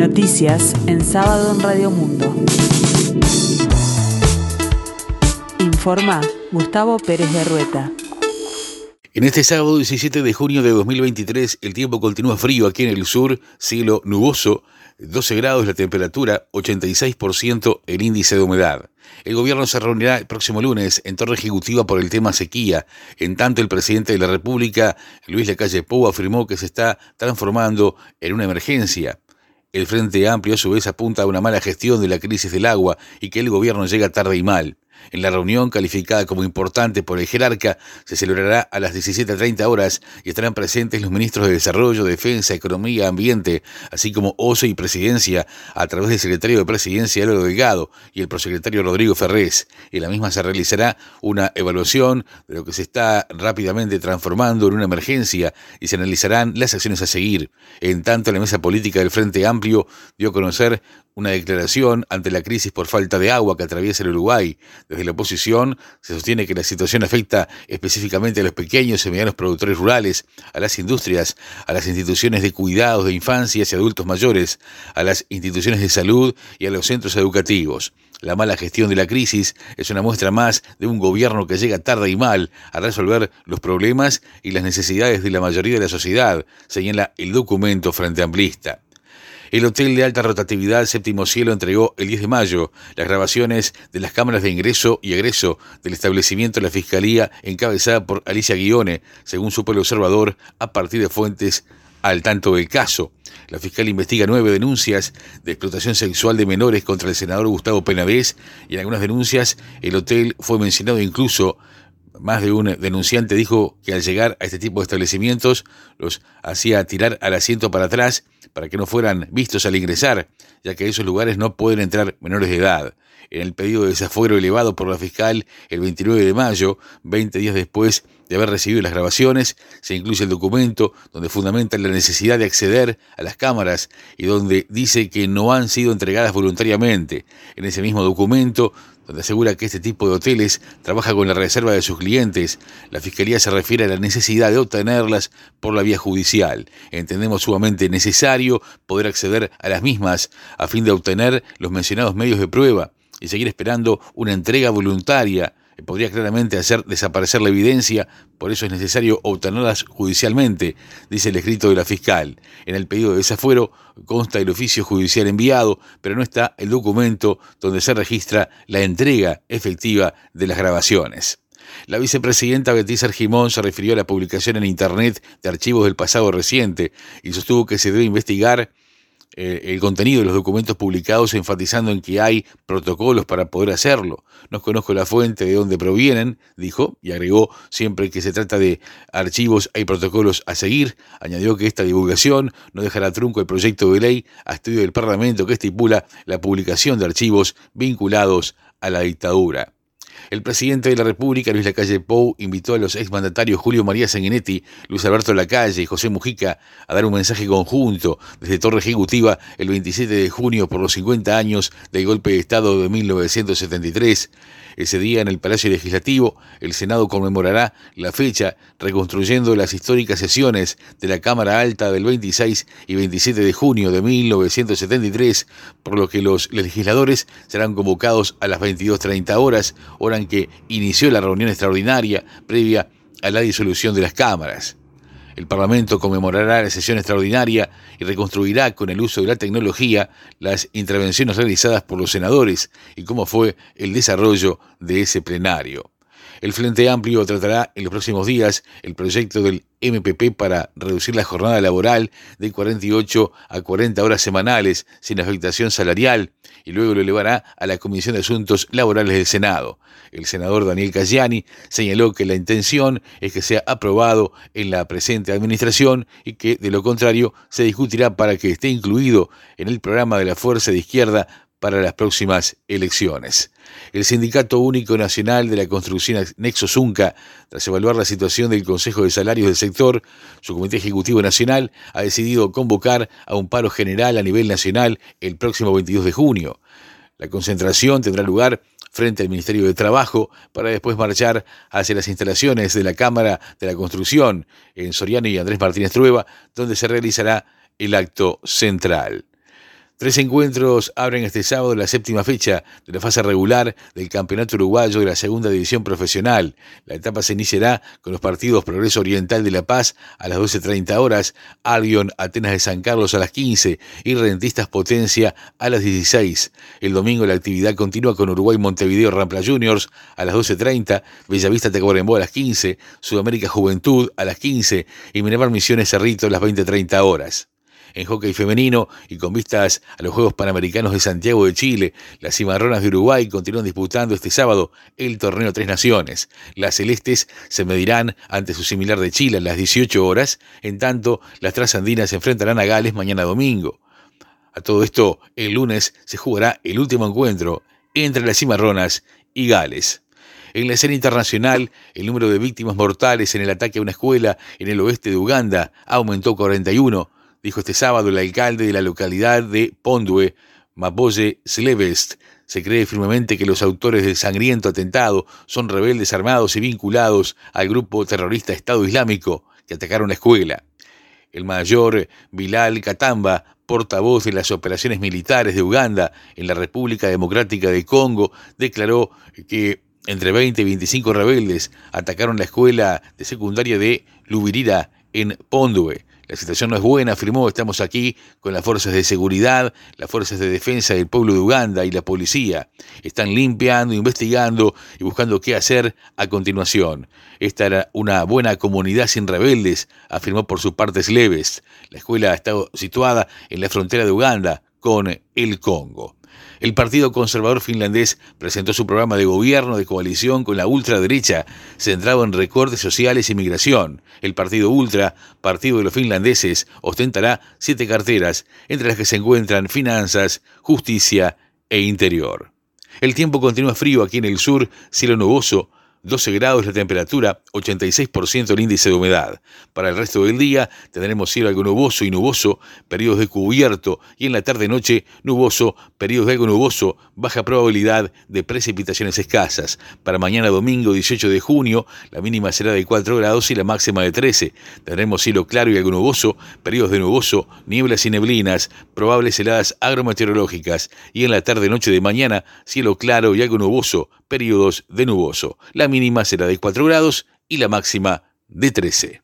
Noticias en sábado en Radio Mundo. Informa Gustavo Pérez de Rueta. En este sábado 17 de junio de 2023 el tiempo continúa frío aquí en el sur, cielo nuboso, 12 grados la temperatura, 86% el índice de humedad. El gobierno se reunirá el próximo lunes en Torre Ejecutiva por el tema sequía. En tanto, el presidente de la República, Luis Lacalle Pou, afirmó que se está transformando en una emergencia. El Frente Amplio a su vez apunta a una mala gestión de la crisis del agua y que el gobierno llega tarde y mal. En la reunión, calificada como importante por el jerarca, se celebrará a las 17.30 horas y estarán presentes los ministros de Desarrollo, Defensa, Economía, Ambiente, así como OSE y Presidencia, a través del secretario de Presidencia, Álvaro Delgado, y el prosecretario Rodrigo Ferrés. En la misma se realizará una evaluación de lo que se está rápidamente transformando en una emergencia y se analizarán las acciones a seguir. En tanto, la mesa política del Frente Amplio dio a conocer una declaración ante la crisis por falta de agua que atraviesa el Uruguay. Desde la oposición se sostiene que la situación afecta específicamente a los pequeños y medianos productores rurales, a las industrias, a las instituciones de cuidados de infancias y adultos mayores, a las instituciones de salud y a los centros educativos. La mala gestión de la crisis es una muestra más de un gobierno que llega tarde y mal a resolver los problemas y las necesidades de la mayoría de la sociedad, señala el documento frente amplista. El Hotel de Alta Rotatividad Séptimo Cielo entregó el 10 de mayo las grabaciones de las cámaras de ingreso y egreso del establecimiento de la Fiscalía encabezada por Alicia Guione, según supo el observador, a partir de fuentes al tanto del caso. La fiscal investiga nueve denuncias de explotación sexual de menores contra el senador Gustavo Penavés y en algunas denuncias el hotel fue mencionado incluso más de un denunciante dijo que al llegar a este tipo de establecimientos los hacía tirar al asiento para atrás para que no fueran vistos al ingresar, ya que a esos lugares no pueden entrar menores de edad. En el pedido de desafuero elevado por la fiscal el 29 de mayo, 20 días después de haber recibido las grabaciones, se incluye el documento donde fundamenta la necesidad de acceder a las cámaras y donde dice que no han sido entregadas voluntariamente. En ese mismo documento donde asegura que este tipo de hoteles trabaja con la reserva de sus clientes. La Fiscalía se refiere a la necesidad de obtenerlas por la vía judicial. Entendemos sumamente necesario poder acceder a las mismas a fin de obtener los mencionados medios de prueba y seguir esperando una entrega voluntaria podría claramente hacer desaparecer la evidencia, por eso es necesario obtenerlas judicialmente, dice el escrito de la fiscal. En el pedido de desafuero consta el oficio judicial enviado, pero no está el documento donde se registra la entrega efectiva de las grabaciones. La vicepresidenta Beatriz Argimón se refirió a la publicación en Internet de archivos del pasado reciente y sostuvo que se debe investigar eh, el contenido de los documentos publicados enfatizando en que hay protocolos para poder hacerlo. No conozco la fuente de dónde provienen, dijo, y agregó, siempre que se trata de archivos hay protocolos a seguir. Añadió que esta divulgación no dejará trunco el proyecto de ley a estudio del Parlamento que estipula la publicación de archivos vinculados a la dictadura. El presidente de la República, Luis Lacalle Pou, invitó a los exmandatarios Julio María Sanguinetti, Luis Alberto Lacalle y José Mujica a dar un mensaje conjunto desde Torre Ejecutiva el 27 de junio por los 50 años del golpe de Estado de 1973. Ese día en el Palacio Legislativo, el Senado conmemorará la fecha reconstruyendo las históricas sesiones de la Cámara Alta del 26 y 27 de junio de 1973, por lo que los legisladores serán convocados a las 22.30 horas, hora en que inició la reunión extraordinaria previa a la disolución de las cámaras. El Parlamento conmemorará la sesión extraordinaria y reconstruirá con el uso de la tecnología las intervenciones realizadas por los senadores y cómo fue el desarrollo de ese plenario. El Frente Amplio tratará en los próximos días el proyecto del MPP para reducir la jornada laboral de 48 a 40 horas semanales sin afectación salarial y luego lo elevará a la Comisión de Asuntos Laborales del Senado. El senador Daniel Cayani señaló que la intención es que sea aprobado en la presente administración y que de lo contrario se discutirá para que esté incluido en el programa de la Fuerza de Izquierda para las próximas elecciones. El Sindicato Único Nacional de la Construcción Nexo Zunca, tras evaluar la situación del Consejo de Salarios del sector, su Comité Ejecutivo Nacional ha decidido convocar a un paro general a nivel nacional el próximo 22 de junio. La concentración tendrá lugar frente al Ministerio de Trabajo para después marchar hacia las instalaciones de la Cámara de la Construcción en Soriano y Andrés Martínez Trueba, donde se realizará el acto central. Tres encuentros abren este sábado la séptima fecha de la fase regular del Campeonato Uruguayo de la Segunda División Profesional. La etapa se iniciará con los partidos Progreso Oriental de La Paz a las 12.30 horas, Albion Atenas de San Carlos a las 15 y Rentistas Potencia a las 16. El domingo la actividad continúa con Uruguay Montevideo Rampla Juniors a las 12.30, Bellavista Tacuarembó a las 15, Sudamérica Juventud a las 15 y Miramar Misiones Cerrito a las 20.30 horas en hockey femenino y con vistas a los Juegos Panamericanos de Santiago de Chile, las cimarronas de Uruguay continúan disputando este sábado el torneo Tres Naciones. Las celestes se medirán ante su similar de Chile a las 18 horas, en tanto las trasandinas se enfrentarán a Gales mañana domingo. A todo esto, el lunes se jugará el último encuentro entre las cimarronas y Gales. En la escena internacional, el número de víctimas mortales en el ataque a una escuela en el oeste de Uganda aumentó 41, dijo este sábado el alcalde de la localidad de Pondue, Mapoye Slevest. Se cree firmemente que los autores del sangriento atentado son rebeldes armados y vinculados al grupo terrorista Estado Islámico que atacaron la escuela. El mayor Bilal Katamba, portavoz de las operaciones militares de Uganda en la República Democrática de Congo, declaró que entre 20 y 25 rebeldes atacaron la escuela de secundaria de Lubirira en Pondue. La situación no es buena, afirmó, estamos aquí con las fuerzas de seguridad, las fuerzas de defensa del pueblo de Uganda y la policía. Están limpiando, investigando y buscando qué hacer a continuación. Esta era una buena comunidad sin rebeldes, afirmó por su parte Sleves. La escuela está situada en la frontera de Uganda con el Congo. El Partido Conservador finlandés presentó su programa de gobierno de coalición con la ultraderecha, centrado en recortes sociales y migración. El Partido Ultra, Partido de los Finlandeses, ostentará siete carteras, entre las que se encuentran finanzas, justicia e interior. El tiempo continúa frío aquí en el sur, cielo nuboso, 12 grados la temperatura, 86% el índice de humedad. Para el resto del día tendremos cielo algo nuboso y nuboso, periodos de cubierto y en la tarde-noche nuboso, periodos de algo nuboso, baja probabilidad de precipitaciones escasas. Para mañana domingo 18 de junio la mínima será de 4 grados y la máxima de 13. Tendremos cielo claro y algo nuboso, periodos de nuboso, nieblas y neblinas, probables heladas agrometeorológicas y en la tarde-noche de mañana cielo claro y algo nuboso, periodos de nuboso. La mínima será de 4 grados y la máxima de 13.